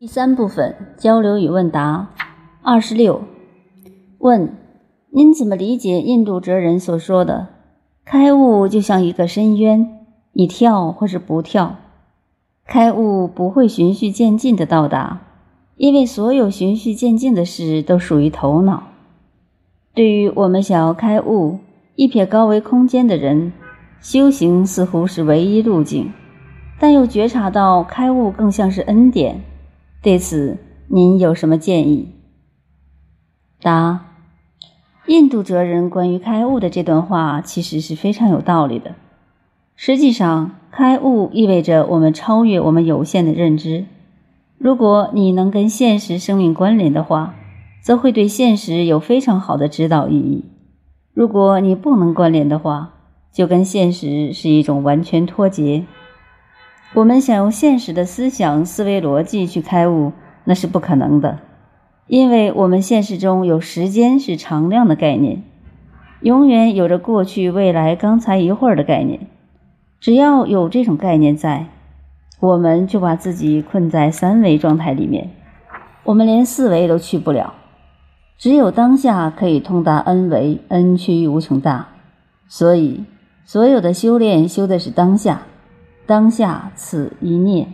第三部分交流与问答。二十六，问：您怎么理解印度哲人所说的“开悟就像一个深渊，你跳或是不跳？开悟不会循序渐进的到达，因为所有循序渐进的事都属于头脑。对于我们想要开悟、一瞥高维空间的人，修行似乎是唯一路径，但又觉察到开悟更像是恩典。”对此，您有什么建议？答：印度哲人关于开悟的这段话其实是非常有道理的。实际上，开悟意味着我们超越我们有限的认知。如果你能跟现实生命关联的话，则会对现实有非常好的指导意义；如果你不能关联的话，就跟现实是一种完全脱节。我们想用现实的思想、思维逻辑去开悟，那是不可能的，因为我们现实中有时间是常量的概念，永远有着过去、未来、刚才一会儿的概念。只要有这种概念在，我们就把自己困在三维状态里面，我们连四维都去不了。只有当下可以通达 n 维，n 趋于无穷大。所以，所有的修炼修的是当下。当下此一念。